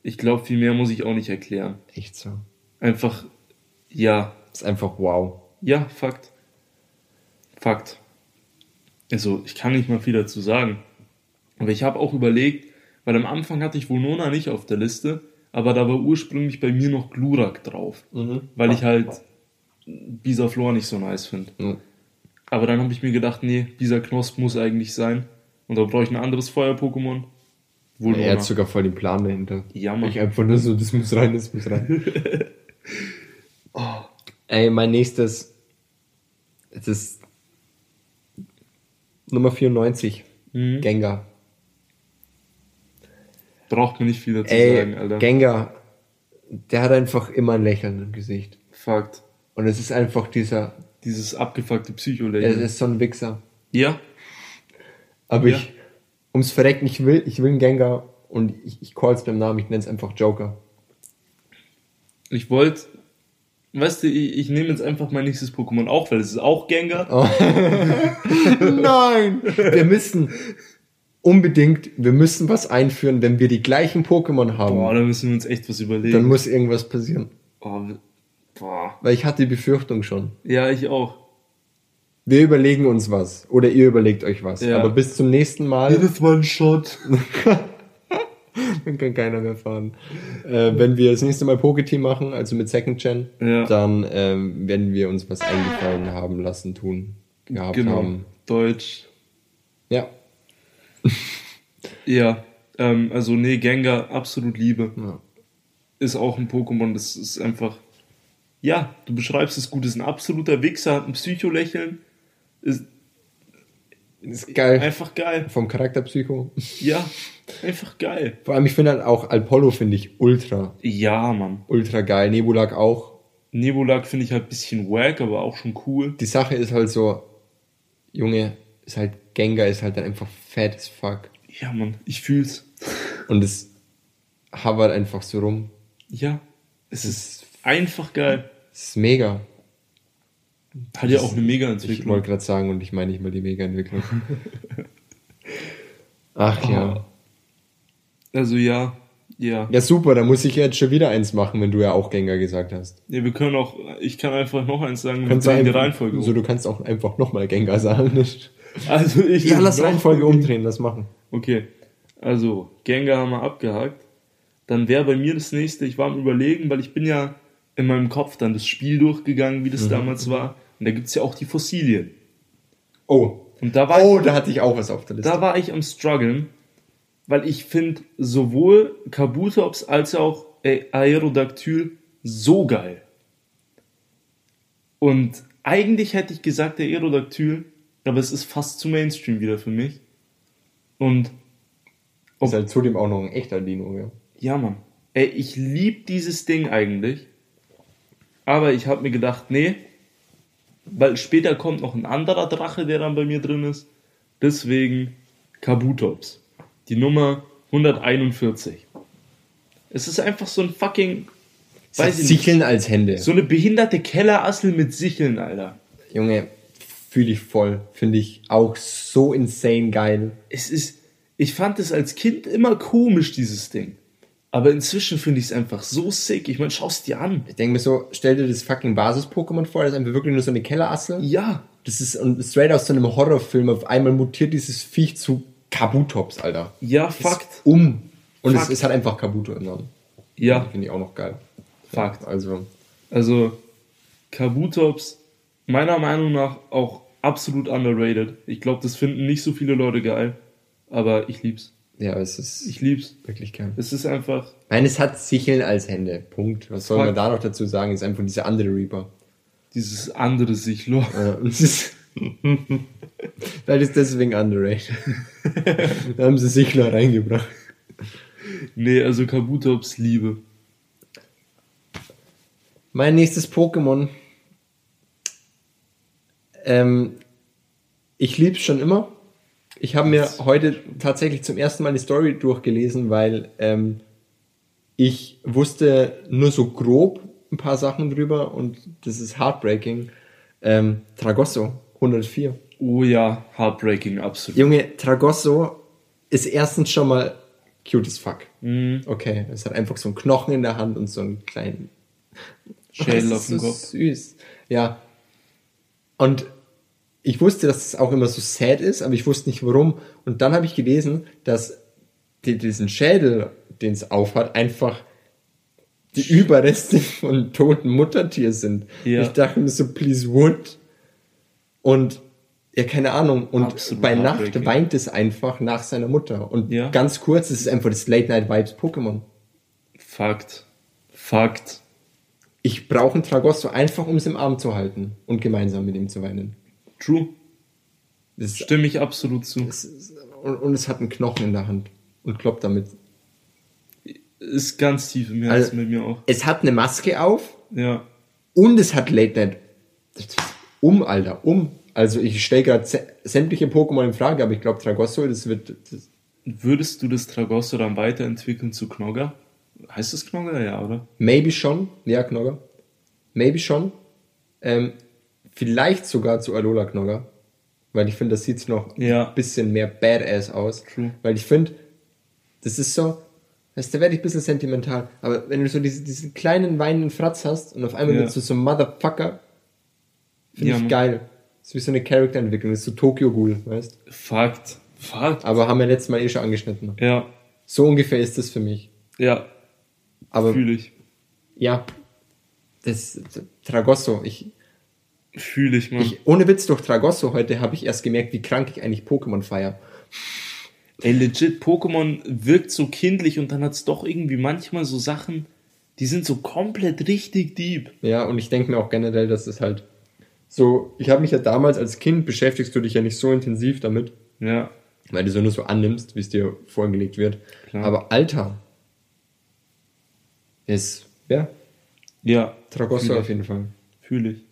ich glaube, viel mehr muss ich auch nicht erklären. Echt so. Einfach, ja, ist einfach wow. ja, Fakt. Fakt. Also, ich kann nicht mal viel dazu sagen. Aber ich habe auch überlegt, weil am Anfang hatte ich Vonona nicht auf der Liste, aber da war ursprünglich bei mir noch Glurak drauf. Weil ich halt Bisa Flor nicht so nice finde. Mhm. Aber dann habe ich mir gedacht, nee, Bisa Knosp muss eigentlich sein. Und da brauche ich ein anderes Feuer-Pokémon. Vulnona. Er hat sogar voll den Plan dahinter. Ja, Mann. Ich einfach nur so, das muss rein, das muss rein. *laughs* Ey, mein nächstes. Das ist Nummer 94. Mhm. Gengar. Braucht mir nicht viel dazu Ey, sagen, Alter. Gengar, der hat einfach immer ein Lächeln im Gesicht. Fakt. Und es ist einfach dieser, Dieses abgefuckte er Psycho-Lächeln. ist so ein Wichser. Ja, Aber Ja. ich, ums Verrecken, ich will, ich will einen Gengar und ich, ich call's beim Namen, ich nenn's einfach Joker. ich wollte, weißt du, ich, ich nehme jetzt einfach mein nächstes Pokémon auch, weil es ist auch Gengar. Oh. *laughs* Nein! Wir müssen unbedingt, wir müssen was einführen, wenn wir die gleichen Pokémon haben. Boah, da müssen wir uns echt was überlegen. dann muss irgendwas passieren. oh, boah. Weil ich hatte die Befürchtung schon. Ja, ich auch. Wir überlegen uns was. Oder ihr überlegt euch was. Ja. Aber bis zum nächsten Mal Jedes Mal ein Shot. *laughs* dann kann keiner mehr fahren. Äh, wenn wir das nächste Mal Poketeam machen, also mit Second Gen, Ja. dann ähm, werden wir uns was eingefallen haben lassen, tun, gehabt Genau. haben. Deutsch. Ja. *laughs* Ja, ähm, also nee, Gengar, absolut Liebe. ja. Ist auch ein Pokémon, das ist einfach. Ja, du beschreibst es gut, ist ein absoluter Wichser, hat ein Psycho-Lächeln. Ist Ist geil. einfach geil. Vom Charakterpsycho. Ja, einfach geil. Vor allem, ich finde halt auch Alpollo finde ich ultra, Ja, Mann. ultra geil. Nebulak auch. Nebulak finde ich halt ein bisschen wack, aber auch schon cool. Die Sache ist halt so, Junge, ist halt, Gengar ist halt dann einfach fat as fuck. Ja, Mann, ich fühl's. Und es hovert einfach so rum. Ja, es Es ist ist, einfach geil. es ist mega. Hat ja auch eine Ich Mega-Entwicklung. wollte gerade sagen, und ich meine nicht mal die Mega-Entwicklung. *laughs* Ach ja. Also ja, ja. Ja, super, da muss ich jetzt schon wieder eins machen, wenn du ja auch Gengar gesagt hast. Ja, wir können auch, ich kann einfach noch eins sagen, wir Kannst du drehen die einfach, Reihenfolge so, um. du kannst auch einfach nochmal Gengar sagen. *laughs* Also ich Ja, lass Reihenfolge umdrehen, das machen. Okay, also Gengar haben wir abgehakt. Dann wäre bei mir das nächste, ich war am überlegen, weil ich bin ja in meinem Kopf dann das Spiel durchgegangen, wie das Mhm. damals war. Und da gibt's ja auch die Fossilien. Oh. Und da war, Oh, da hatte ich auch was auf der Liste. da war ich am struggeln, weil ich finde sowohl Kabutops als auch äh, Aerodactyl so geil. Und eigentlich hätte ich gesagt der Aerodactyl, aber es ist fast zu Mainstream wieder für mich. Und ist halt zudem auch noch ein echter Dino, ja. Ja, Mann. Ey, ich lieb dieses Ding eigentlich. Aber ich habe mir gedacht, nee, weil später kommt noch ein anderer Drache, der dann bei mir drin ist. Deswegen Kabutops. Die Nummer 141. Es ist einfach so ein fucking, weiß ich nicht, Sicheln als Hände. so eine behinderte Kellerassel mit Sicheln, Alter. Junge, fühle ich voll. Finde ich auch so insane geil. Es ist, ich fand es als Kind immer komisch, dieses Ding. Aber inzwischen finde ich es einfach so sick. Ich meine, schau es dir an. Ich denke mir so, stell dir das fucking Basis-Pokémon vor, das ist einfach wirklich nur so eine Kellerassel. Ja, Das ist und straight aus so einem Horrorfilm. Auf einmal mutiert dieses Viech zu Kabutops, Alter. ja, Ist Fakt. Um. Und es Fakt. ist halt einfach Kabuto im Namen. Ja, Finde ich auch noch geil. Fakt. Also, Also, Kabutops, meiner Meinung nach auch absolut underrated. Ich glaube, das finden nicht so viele Leute geil. Aber ich lieb's. Ja, es ist Ich lieb's. wirklich geil. Es ist einfach, Nein, es hat Sicheln als Hände. Punkt. Was soll man da noch dazu sagen? Es ist einfach dieser andere Reaper. dieses andere Sichlo. Ja, ist *laughs* Vielleicht ist deswegen underrated. *laughs* da haben sie Sichler reingebracht. Nee, also Kabutops Liebe. Mein nächstes Pokémon. Ähm, ich lieb's schon immer. Ich habe mir heute tatsächlich zum ersten Mal die Story durchgelesen, weil ähm, ich wusste nur so grob ein paar Sachen drüber und das ist heartbreaking. Ähm, Tragosso 104. Oh ja, heartbreaking, absolut. Junge, Tragosso ist erstens schon mal cute as fuck. Okay, es hat einfach so einen Knochen in der Hand und so einen kleinen Schädel *laughs* auf dem Kopf. süß. Ja. Und ich wusste, dass es auch immer so sad ist, aber ich wusste nicht warum. Und dann habe ich gelesen, dass die, diesen Schädel, den es aufhat, einfach die Überreste von toten Muttertier sind. Ja. Ich dachte mir so, please would. Und ja, keine Ahnung. Und Absolut bei Nacht weint es einfach nach seiner Mutter. Und Ja. ganz kurz, es ist einfach das Late Night Vibes Pokémon. Fakt. Fakt. Ich brauche einen Tragosso einfach, um es im Arm zu halten und gemeinsam mit ihm zu weinen. True. Das Stimme ich absolut zu. ist, und, und es hat einen Knochen in der Hand und kloppt damit. Ist ganz tief im Also- Herzen mit mir auch. Es hat eine Maske auf Ja. und es hat Late Night. Um, Alter, um. Also ich stelle gerade sä- sämtliche Pokémon in Frage, aber ich glaube Tragosso, das wird. Das, Würdest du das Tragosso dann weiterentwickeln zu Knogger? Heißt das Knogger? Ja, oder? maybe schon, ja, Knogger. Maybe schon. Ähm, vielleicht sogar zu Alola Knogger. Weil ich finde, das sieht noch Ja. ein bisschen mehr Badass aus. True. Weil ich finde, das ist so, weißt du, da werde ich ein bisschen sentimental. Aber wenn du so diese, diesen kleinen weinenden Fratz hast und auf einmal Ja. wird so so ein Motherfucker, finde Ja, ich geil. Das ist wie so eine Charakterentwicklung, das ist so Tokyo Ghoul, weißt Fakt. Fakt. Aber haben wir letztes Mal eh schon angeschnitten. Ja. So ungefähr ist das für mich. Ja. Aber Fühle ich. ja, das, Tragosso, ich, Fühle ich, ich, ohne Witz durch Tragosso heute habe ich erst gemerkt, wie krank ich eigentlich Pokémon feier. Ey, legit, Pokémon wirkt so kindlich und dann hat's doch irgendwie manchmal so Sachen, die sind so komplett richtig deep. Ja, und ich denke mir auch generell, dass es halt so, ich habe mich ja damals als Kind beschäftigst du dich ja nicht so intensiv damit, Ja. weil du so nur so annimmst, wie es dir vorgelegt wird. Klar. Aber Alter ist, ja, Ja. Tragosso auf jeden Fall. Fühle ich.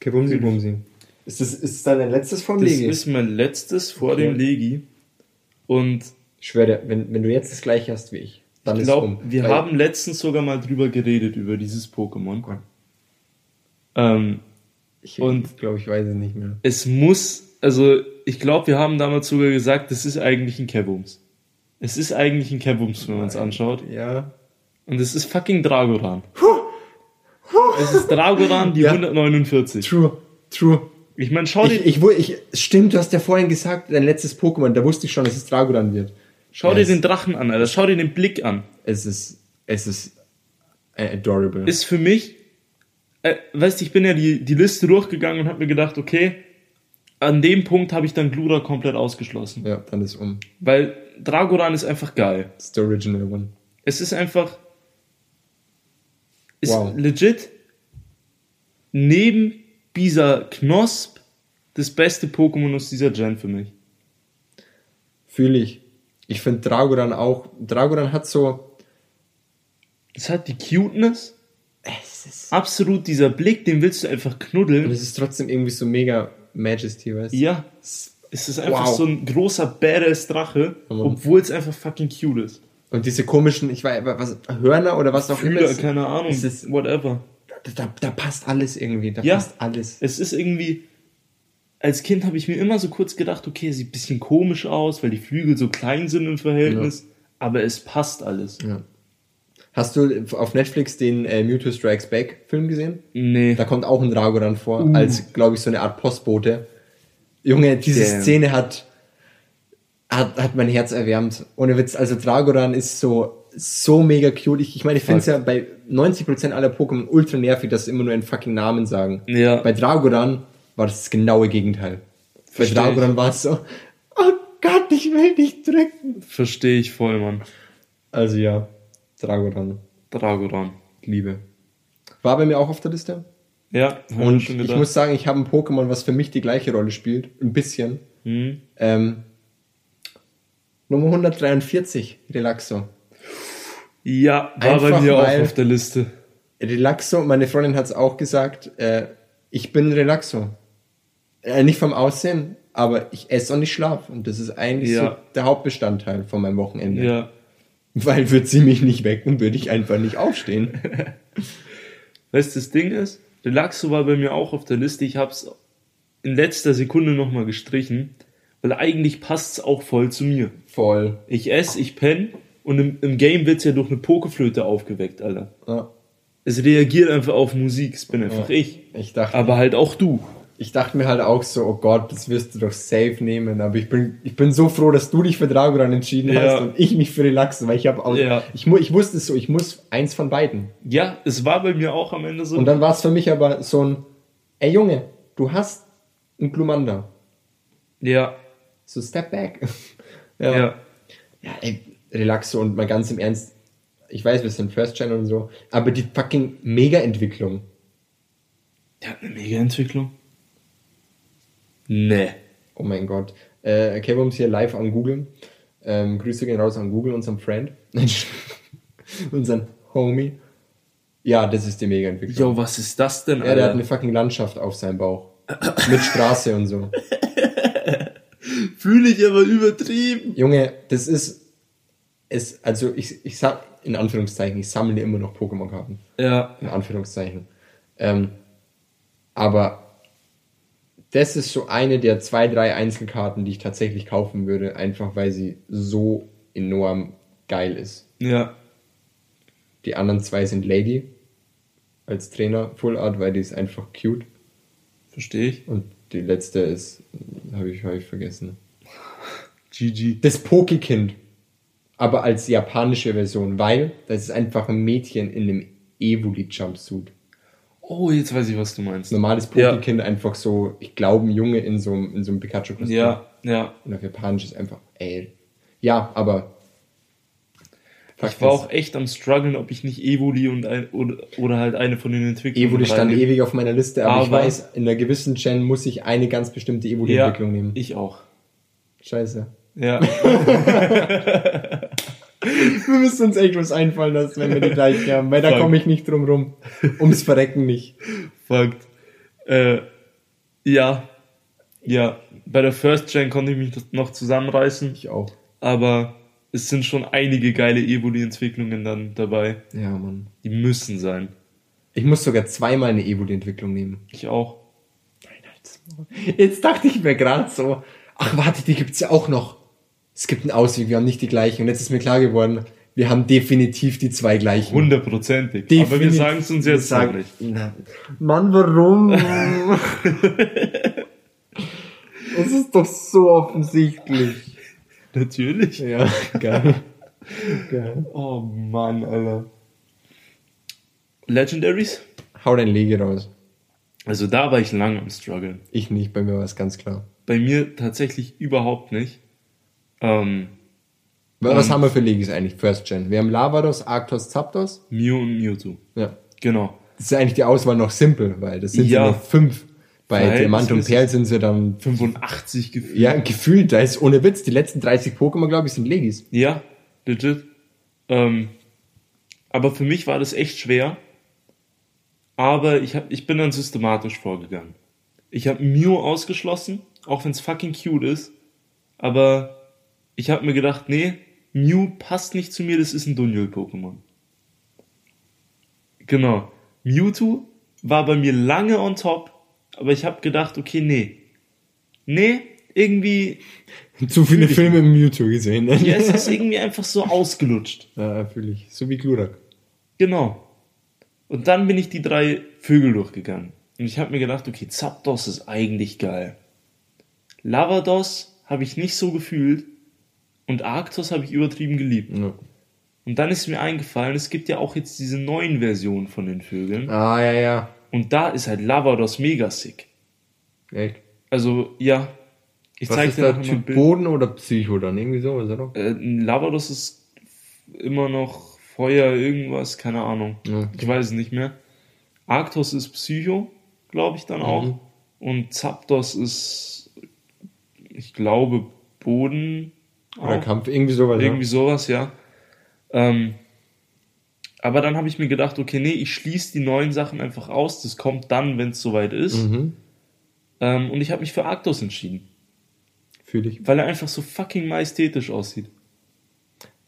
Kebumsi Bumsi. Ist das, ist das dein letztes vom Das Legi? ist mein letztes vor Okay. dem Legi. Und Ich schwöre dir, wenn, wenn du jetzt das gleiche hast wie ich, dann ich ist es um. wir Weil- haben letztens sogar mal drüber geredet, über dieses Pokémon. Gott, Ähm, Ich Und- glaube, ich weiß es nicht mehr. es muss, also ich glaube, wir haben damals sogar gesagt, das ist eigentlich ein Kebums. Es ist eigentlich ein Kebums, wenn man es anschaut. Ja. Und es ist fucking Dragoran. Es ist Dragoran, die Ja. 149. True, true. Ich meine, schau dir, Ich, ich, ich, stimmt, du hast ja vorhin gesagt, dein letztes Pokémon, da wusste ich schon, dass es Dragoran wird. schau dir es- den Drachen an, Alter. Schau dir den Blick an. Es ist, es ist äh, adorable. Ist für mich, äh, weißt du, ich bin ja die, die Liste durchgegangen und habe mir gedacht, okay, an dem Punkt habe ich dann Glura komplett ausgeschlossen. ja, dann ist um. Weil Dragoran ist einfach geil. Ist der Original One. Es ist einfach. Ist Wow. legit neben dieser Knosp das beste Pokémon aus dieser Gen für mich. Fühle ich. Ich finde Dragoran auch. Dragoran hat so. Es hat die Cuteness, Es ist, absolut dieser Blick, den willst du einfach und knuddeln. es ist trotzdem irgendwie so mega Majesty, weißt du? Ja, es ist einfach Wow. so ein großer badass Drache, obwohl es einfach fucking cute ist. Und diese komischen, ich weiß, was, Hörner oder was auch immer. Fühler, es- keine Ahnung, Es ist, whatever. Da, da, passt alles irgendwie. Da Ja. passt alles. Es ist irgendwie. Als Kind habe ich mir immer so kurz gedacht, okay, sieht ein bisschen komisch aus, weil die Flügel so klein sind im Verhältnis, aber es passt alles. Ja. Hast du auf Netflix den äh, Mewtwo Strikes Back Film gesehen? Nee. Da kommt auch ein Dragoran vor, Uh. als, glaube ich, so eine Art Postbote. Junge, diese Damn. Szene hat, hat, hat mein Herz erwärmt. Ohne Witz, also Dragoran ist so, so mega cute. Ich, ich meine, ich finde es ja bei 90% aller Pokémon ultra nervig, dass sie immer nur einen fucking Namen sagen. Ja. Bei Dragoran war das das genaue Gegenteil. Versteh bei Dragoran ich. war es so, oh Gott, ich will dich drücken. Verstehe ich voll, Mann. Also ja, Dragoran, Dragoran. Liebe. War bei mir auch auf der Liste. Ja, Und ich muss sagen, ich habe ein Pokémon, was für mich die gleiche Rolle spielt. Ein bisschen. Hm. Ähm, Nummer 143, Relaxo. Ja, war bei Einfach mir auch auf der Liste. Relaxo, meine Freundin hat es auch gesagt, äh, ich bin Relaxo. Äh, nicht vom Aussehen, aber ich esse und ich schlafe. Und das ist eigentlich Ja. so der Hauptbestandteil von meinem Wochenende. Ja. Weil würde sie mich nicht wecken, würde ich einfach nicht aufstehen. *laughs* Weißt du, das Ding ist, Relaxo war bei mir auch auf der Liste. Ich hab's in letzter Sekunde nochmal gestrichen, Weil eigentlich passt's auch voll zu mir. Voll. Ich esse, ich penne und im, im Game wird's ja durch eine Pokeflöte aufgeweckt, Alter. Ja. Es reagiert einfach auf Musik, es bin einfach Ja. ich. Ich dachte, Aber halt auch du. ich dachte mir halt auch so, oh Gott, das wirst du doch safe nehmen. Aber ich bin, ich bin so froh, dass du dich für Dragoran entschieden Ja. hast und ich mich für Relaxen, weil ich habe auch, Ja. ich, ich wusste es so, ich muss eins von beiden. Ja, es war bei mir auch am Ende so. Und dann war es für mich aber so ein, ey Junge, du hast einen Glumanda. ja, So step back. *laughs* ja. Ja, ey, Relaxo und mal ganz im Ernst, ich weiß, wir sind First Gen und so, aber die fucking Mega-Entwicklung. Der hat eine Mega-Entwicklung. Nee. Oh mein Gott. Äh, Kevums hier live an Google. Ähm, Grüße gehen raus an Google, unserem Friend. *laughs* unseren Homie. Ja, das ist die Mega-Entwicklung. Jo, was ist das denn, Ja, der hat Alter? eine fucking Landschaft auf seinem Bauch. Mit Straße und so. *laughs* Fühle ich aber übertrieben. Junge, das ist. Es, also ich, ich sag in Anführungszeichen, ich sammle immer noch Pokémon-Karten. Ja. in Anführungszeichen. Ähm, aber das ist so eine der zwei, drei Einzelkarten, die ich tatsächlich kaufen würde, einfach weil sie so enorm geil ist. Ja. Die anderen zwei sind Lady als Trainer Full Art, weil die ist einfach cute. Verstehe ich. Und die letzte ist, habe ich, hab ich vergessen. *laughs* GG. Das Pokekind, aber als japanische Version, weil das ist einfach ein Mädchen in einem Evoli-Jumpsuit. Oh, jetzt weiß ich, was du meinst. normales Ja. Pokekind einfach so, ich glaube, ein Junge in so, einem- in so einem Pikachu-Kostüm. Ja, ja. Und auf Japanisch ist einfach, ey. Ja, aber. Ich war auch echt am struggeln, ob ich nicht Evoli und ein, oder, oder halt eine von den Entwicklungen. Evoli stand reinnehme. ewig auf meiner Liste, aber, ich Aber- weiß, in einer gewissen Gen muss ich eine ganz bestimmte Evoli-Entwicklung ja, nehmen. Ich auch. Scheiße. Ja. *laughs* Wir müssen uns echt was einfallen lassen, wenn wir die gleiche haben, weil da Fuck. komme ich nicht drum rum. Ums Verrecken nicht. Fakt. Äh, ja. Ja. Bei der First Gen konnte ich mich noch zusammenreißen, Ich auch. aber es sind schon einige geile Evoli-Entwicklungen dann dabei. Ja, Mann. Die müssen sein. Ich muss sogar zweimal eine Evoli-Entwicklung nehmen. Ich auch. Jetzt dachte ich mir gerade so, ach warte, die gibt's ja auch noch. Es gibt einen Ausweg, wir haben nicht die gleichen. Und jetzt ist mir klar geworden, wir haben definitiv die zwei gleichen. Hundertprozentig. Aber wir Definitiv. sagen es uns jetzt sagen- nicht. Na, Mann, warum? *laughs* Es ist doch so offensichtlich. Natürlich. Ja, geil. geil. Oh Mann, Alter. Legendaries? Hau dein Lege raus. Also da war ich lang am struggeln. Ich nicht, bei mir war es ganz klar. Bei mir tatsächlich überhaupt nicht. Ähm, Was haben wir für Legis eigentlich? First Gen. Wir haben Lavados, Arctos, Zapdos. Mew und Mewtwo. Ja. Genau. Das ist eigentlich die Auswahl noch simpel, weil das sind Ja. ja nur fünf. Bei. Diamant und Perl sind sie dann 85 gefühlt. Ja, gefühlt, da ist ohne Witz, die letzten 30 Pokémon, glaube ich, sind Legis. Ja, legit. Ähm, aber für mich war das echt schwer. Aber ich, hab, ich bin dann systematisch vorgegangen. Ich habe Mew ausgeschlossen, auch wenn es fucking cute ist. Aber ich habe mir gedacht, nee, Mew passt nicht zu mir, das ist ein Dunjul-Pokémon. Genau. Mewtwo war bei mir lange on top, aber ich habe gedacht, okay, nee. Nee, irgendwie, *laughs* Zu viele Filme im Mewtwo gesehen, ne? ja, es ist *laughs* irgendwie einfach so ausgelutscht. Ja, fühle ich. So wie Glurak. Genau. Und dann bin ich die drei Vögel durchgegangen. Und ich habe mir gedacht, okay, Zapdos ist eigentlich geil. Lavados habe ich nicht so gefühlt. Und Arctos habe ich übertrieben geliebt. Ja. Und dann ist mir eingefallen, es gibt ja auch jetzt diese neuen Versionen von den Vögeln. Ah, ja, ja. Und da ist halt Lavados mega sick. Echt. Also, ja. Ich Was zeig ist dir da, Typ. Boden oder Psycho dann? Irgendwie sowas, oder? Äh, ein Lavados ist immer noch Feuer, irgendwas, keine Ahnung. Ja. Ich weiß es nicht mehr. Arctos ist Psycho, glaube ich dann auch. Mhm. Und Zapdos ist, ich glaube, Boden. Oder auch. Kampf, irgendwie sowas. Irgendwie sowas, ja. Ähm, aber dann habe ich mir gedacht, okay, nee, ich schließe die neuen Sachen einfach aus. Das kommt dann, wenn es soweit ist. ja. Mhm. Ähm, und ich habe mich für Arctos entschieden. Fühle ich. Weil er einfach so fucking majestätisch aussieht.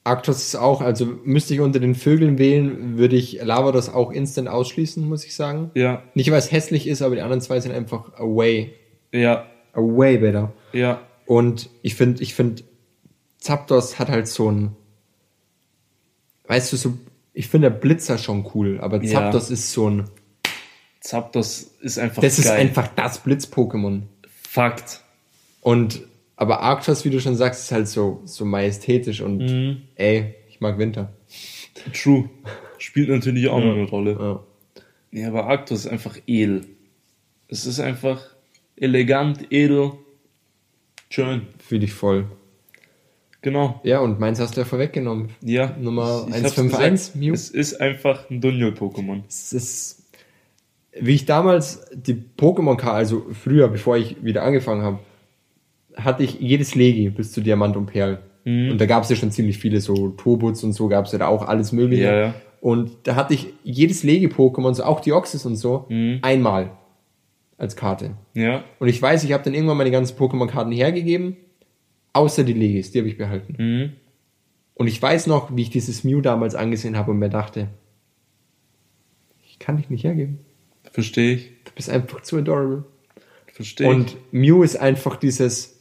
Arctos ist auch, also müsste ich unter den Vögeln wählen, würde ich Lavados auch instant ausschließen, muss ich sagen. Ja, Nicht, weil es hässlich ist, aber die anderen zwei sind einfach away. ja, Away better. ja. Und ich finde, ich finde, Zapdos hat halt so ein, weißt du, so, ich finde der Blitzer schon cool, aber Ja. Zapdos ist so ein, Zapdos ist einfach das ist geil. einfach das Blitz-Pokémon. Fakt. Und, aber Arctos, wie du schon sagst, ist halt so, so majestätisch und, Mhm. ey, ich mag Winter. True. Spielt natürlich auch noch eine Rolle. Ja. Ja, aber Arctos ist einfach edel. Es ist einfach elegant, edel, schön. Fühl dich voll. Genau. Ja, und meins hast du ja vorweggenommen. Ja. Nummer Ich- ich hab's 151, gesagt, Mew. Es ist einfach ein Dungeon-Pokémon. Es ist, wie ich damals die Pokémon-Karte, also früher, bevor ich wieder angefangen habe, hatte ich jedes Legi bis zu Diamant und Perl. Mhm. Und da gab es ja schon ziemlich viele, so Turbots und so gab es ja da auch alles mögliche. Ja, ja. Und da hatte ich jedes Legi-Pokémon, so auch die Oxys und so, Mhm. einmal als Karte. Ja. Und ich weiß, ich habe dann irgendwann meine ganzen Pokémon-Karten hergegeben, außer die Legis, die habe ich behalten. Mhm. Und ich weiß noch, wie ich dieses Mew damals angesehen habe und mir dachte, ich kann dich nicht hergeben. Verstehe ich. Du bist einfach zu adorable. Verstehe Und Mew ist einfach dieses,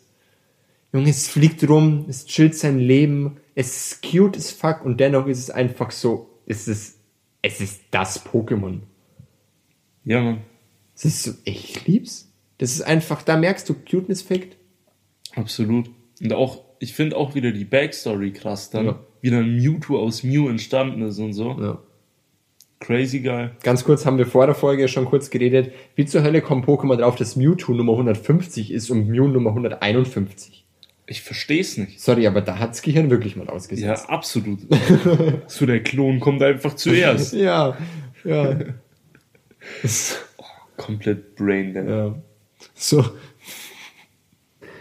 Junge, es fliegt rum, es chillt sein Leben, es ist cute as fuck und dennoch ist es einfach so, es ist, es ist das Pokémon. ich. Ja, Mann. Es ist so, ich lieb's. Das ist einfach, da merkst du Cuteness-Fact. Absolut. Und auch, ich finde auch wieder die Backstory krass dann. Ja. Wie dann Mewtwo aus Mew entstanden ist und so. Ja. Crazy geil. Ganz kurz haben wir vor der Folge schon kurz geredet. Wie zur Hölle kommt Pokémon drauf, dass Mewtwo Nummer 150 ist und Mew Nummer 151? Ich versteh's nicht. Sorry, aber da hat's Gehirn wirklich mal Ja, ausgesetzt. absolut. *laughs* so der Klon kommt einfach zuerst. Ja, ja. *laughs* Komplett brain dead. ja. So.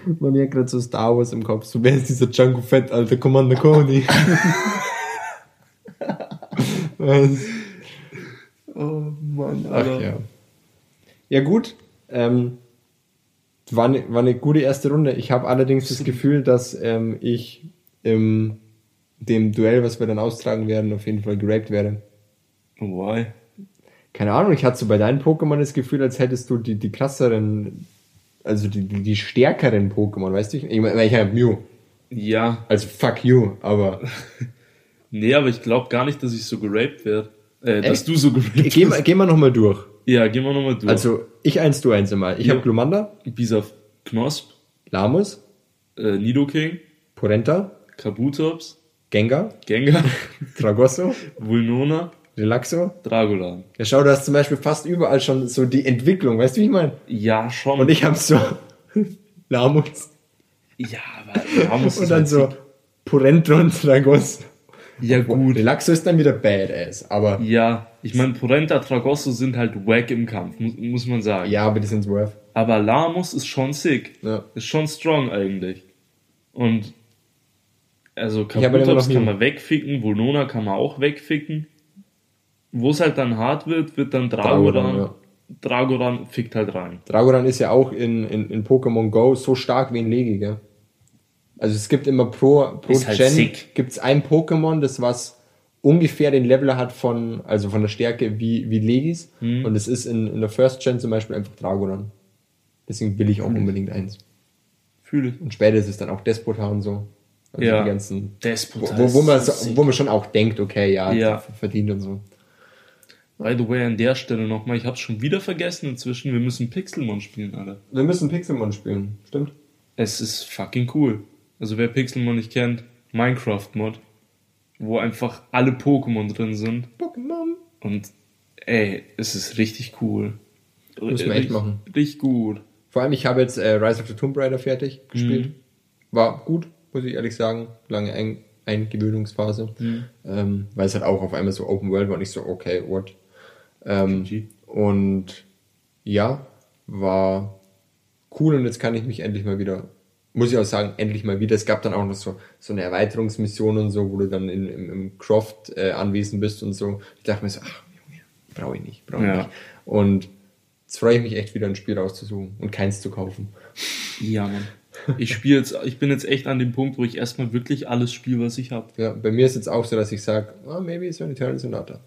*laughs* Man merkt gerade so Star Wars im Kopf. So, wer ist dieser Django Fett, alter Commander Cody? *laughs* Was? Oh Mann, Ach ja. Ja gut, ähm, war, eine, war eine gute erste Runde. Ich habe allerdings das Gefühl, dass ähm, ich im dem Duell, was wir dann austragen werden, auf jeden Fall geraped werde. Why? Keine Ahnung, ich hatte so bei deinen Pokémon das Gefühl, als hättest du die, die krasseren, also die, die, die stärkeren Pokémon, weißt du? Ich meine, ich habe Mew. Ja. Also fuck you, aber *laughs* Nee, aber ich glaube gar nicht, dass ich so geraped werde. Äh, dass Echt? du so geraped geh, mal- wirst. geh mal nochmal durch. Ja, gehen wir nochmal durch. Also ich eins, du eins einmal. Ich Ja. habe Glumanda, Bisaf Knosp, Lamus, äh, Nidoking, Porenta, Kabutops, Gengar, Gengar, *laughs* Tragosso, Vulnona, Relaxo. Dragolan. Ja, schau, du hast zum Beispiel fast überall schon so die Entwicklung, weißt du, wie ich meine? Ja, schon. Und ich hab so *laughs* Lamus ja, aber da muss *laughs* und dann halt so Porento und Tragosso. Ja, gut. Relaxo ist dann wieder Badass, aber Ja, ich meine, Porenta, Tragosso sind halt wack im Kampf, muss, muss man sagen. ja, aber die sind's worth. Aber Lamus ist schon sick. Ja. Ist schon strong eigentlich. Und also halt noch kann man wegficken, Volnona kann man auch wegficken. Wo es halt dann hart wird, wird dann Dragoran. Dragoran, ja. Dragoran fickt halt rein. Dragoran ist ja auch in, in, in Pokémon Go so stark wie ein Legi, gell? Also es gibt immer pro, pro Ist halt Gen sick. gibt's ein Pokémon, das was ungefähr den Level hat von, also von der Stärke wie, wie Legis. Mhm. Und es ist in, in der First Gen zum Beispiel einfach Dragoran. Deswegen will ich auch unbedingt eins. Fühle ich. Und später ist es dann auch Despotar und so. Also Ja. die ganzen, wo, Despota wo, wo, man so wo man schon auch denkt, okay, ja, Ja. verdient und so. By the way, an der Stelle nochmal, ich hab's schon wieder vergessen inzwischen, wir müssen Pixelmon spielen, Alter. Wir müssen Pixelmon spielen, stimmt? Es ist fucking cool. Also wer Pixelmon nicht kennt, Minecraft-Mod, wo einfach alle Pokémon drin sind. Pokémon. Und ey, es ist richtig cool. Müssen wir echt machen. Richtig gut. Vor allem, ich habe jetzt äh, Rise of the Tomb Raider fertig gespielt. War gut, muss ich ehrlich sagen. Lange Ein Eingewöhnungsphase. Ähm, weil es halt auch auf einmal so Open World war und ich so, okay, what? Ähm, und ja, war cool und jetzt kann ich mich endlich mal wieder, muss ich auch sagen, endlich mal wieder. Es gab dann auch noch so, so eine Erweiterungsmission und so, wo du dann in, im, im Croft äh, anwesend bist und so. Ich dachte mir so, ach, Junge, brauche ich nicht, brauche ich Ja. nicht. Und jetzt freue ich mich echt wieder ein Spiel rauszusuchen und keins zu kaufen. Ja, Mann. Ich spiele jetzt, ich bin jetzt echt an dem Punkt, wo ich erstmal wirklich alles spiele, was ich habe. Ja, bei mir ist jetzt auch so, dass ich sage, oh, maybe it's an Eternal Sonata.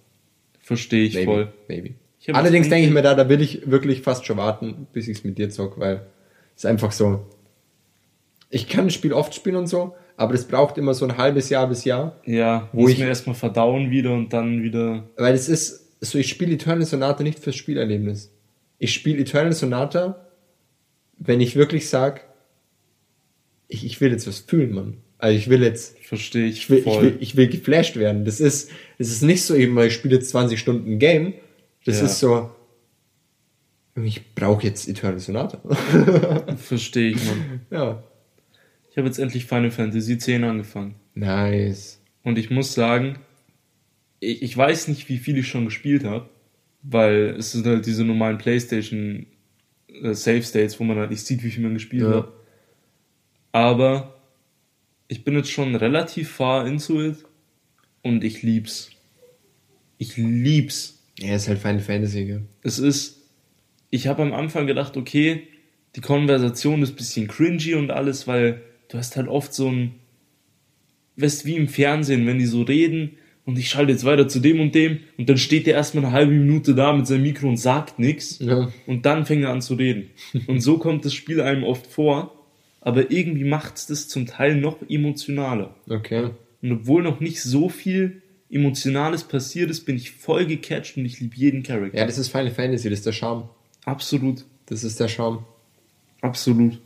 Verstehe ich Maybe, voll. maybe. Ich Allerdings denke ich mir da, da will ich wirklich fast schon warten, bis ich es mit dir zock, weil es ist einfach so, Ich kann das Spiel oft spielen und so, aber das braucht immer so ein halbes Jahr bis Jahr. Ja, Wo muss ich- mir erstmal verdauen wieder und dann wieder. Weil es ist so, ich spiele Eternal Sonata nicht fürs Spielerlebnis. Ich spiele Eternal Sonata, wenn ich wirklich sag, ich, ich will jetzt was fühlen, Mann. Also ich will jetzt, Verstehe ich, ich will, voll. ich will, ich will geflasht werden. Das ist, das ist nicht so eben, weil ich spiele jetzt 20 Stunden ein Game. Das Ja. ist so, ich brauche jetzt Eternal Sonata. *laughs* *laughs* Verstehe ich, Mann. ja. Ich habe jetzt endlich Final Fantasy X angefangen. Nice. Und ich muss sagen, ich, ich weiß nicht, wie viel ich schon gespielt habe, weil es sind halt diese normalen PlayStation äh, Save States, wo man halt nicht sieht, wie viel man gespielt Ja. hat. Aber ich bin jetzt schon relativ far into it und ich lieb's. Ich lieb's. Ja, ist halt Final Fantasy, gell? Es ist, ich habe am Anfang gedacht, okay, die Konversation ist ein bisschen cringy und alles, weil du hast halt oft so ein, weißt wie im Fernsehen, wenn die so reden und ich schalte jetzt weiter zu dem und dem und dann steht der erstmal eine halbe Minute da mit seinem Mikro und sagt nichts Ja. und dann fängt er an zu reden. *laughs* Und so kommt das Spiel einem oft vor, aber irgendwie macht es das zum Teil noch emotionaler. Okay. Und obwohl noch nicht so viel Emotionales passiert ist, bin ich voll gecatcht und ich liebe jeden Charakter. Ja, das ist Final Fantasy, das ist der Charme. Absolut. Das ist der Charme. Absolut.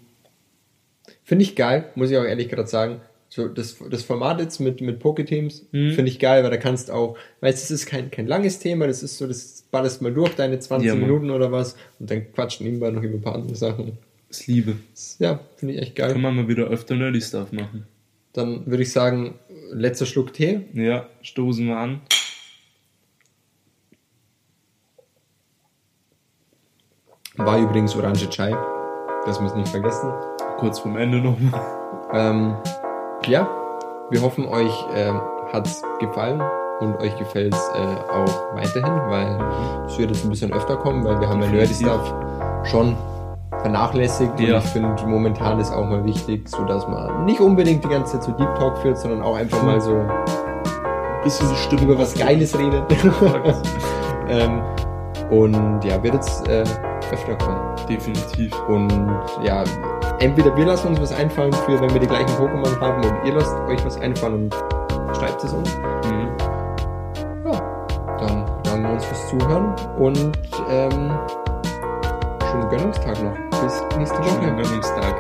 Finde ich geil, muss ich auch ehrlich gerade sagen. So, das, das Format jetzt mit, mit Poketeams Mhm. finde ich geil, weil da kannst auch, weißt du, es ist kein, kein langes Thema, das ist so, das ballerst mal durch, deine 20 Ja. Minuten oder was, und dann quatschen nebenbei noch über ein paar andere Sachen. Das Liebe. Ja, finde ich echt Kann geil. man mal wieder öfter Nerdy Stuff machen. Dann würde ich sagen, letzter Schluck Tee. Ja, stoßen wir an. War übrigens Orange Chai. Das müssen wir nicht vergessen. Kurz vom Ende nochmal. Ähm, ja, wir hoffen, euch ähm, hat's gefallen und euch gefällt's äh, auch weiterhin, weil es wird jetzt ein bisschen öfter kommen, weil wir haben ja Nerdy. Stuff schon vernachlässigt Ja. und ich finde, momentan ist auch mal wichtig, so dass man nicht unbedingt die ganze Zeit so Deep Talk führt, sondern auch einfach mal so Bisschen die Stimme über was Geiles redet. *laughs* ähm, und ja, wird jetzt äh, öfter kommen. Definitiv. Und ja, entweder wir lassen uns was einfallen für, wenn wir die gleichen Pokémon haben, und ihr lasst euch was einfallen und schreibt es uns. Mhm. Ja, dann bedanken wir uns fürs Zuhören und ähm, Gönnungstag noch. Bis nächste Schönen Woche. Gönnungstag.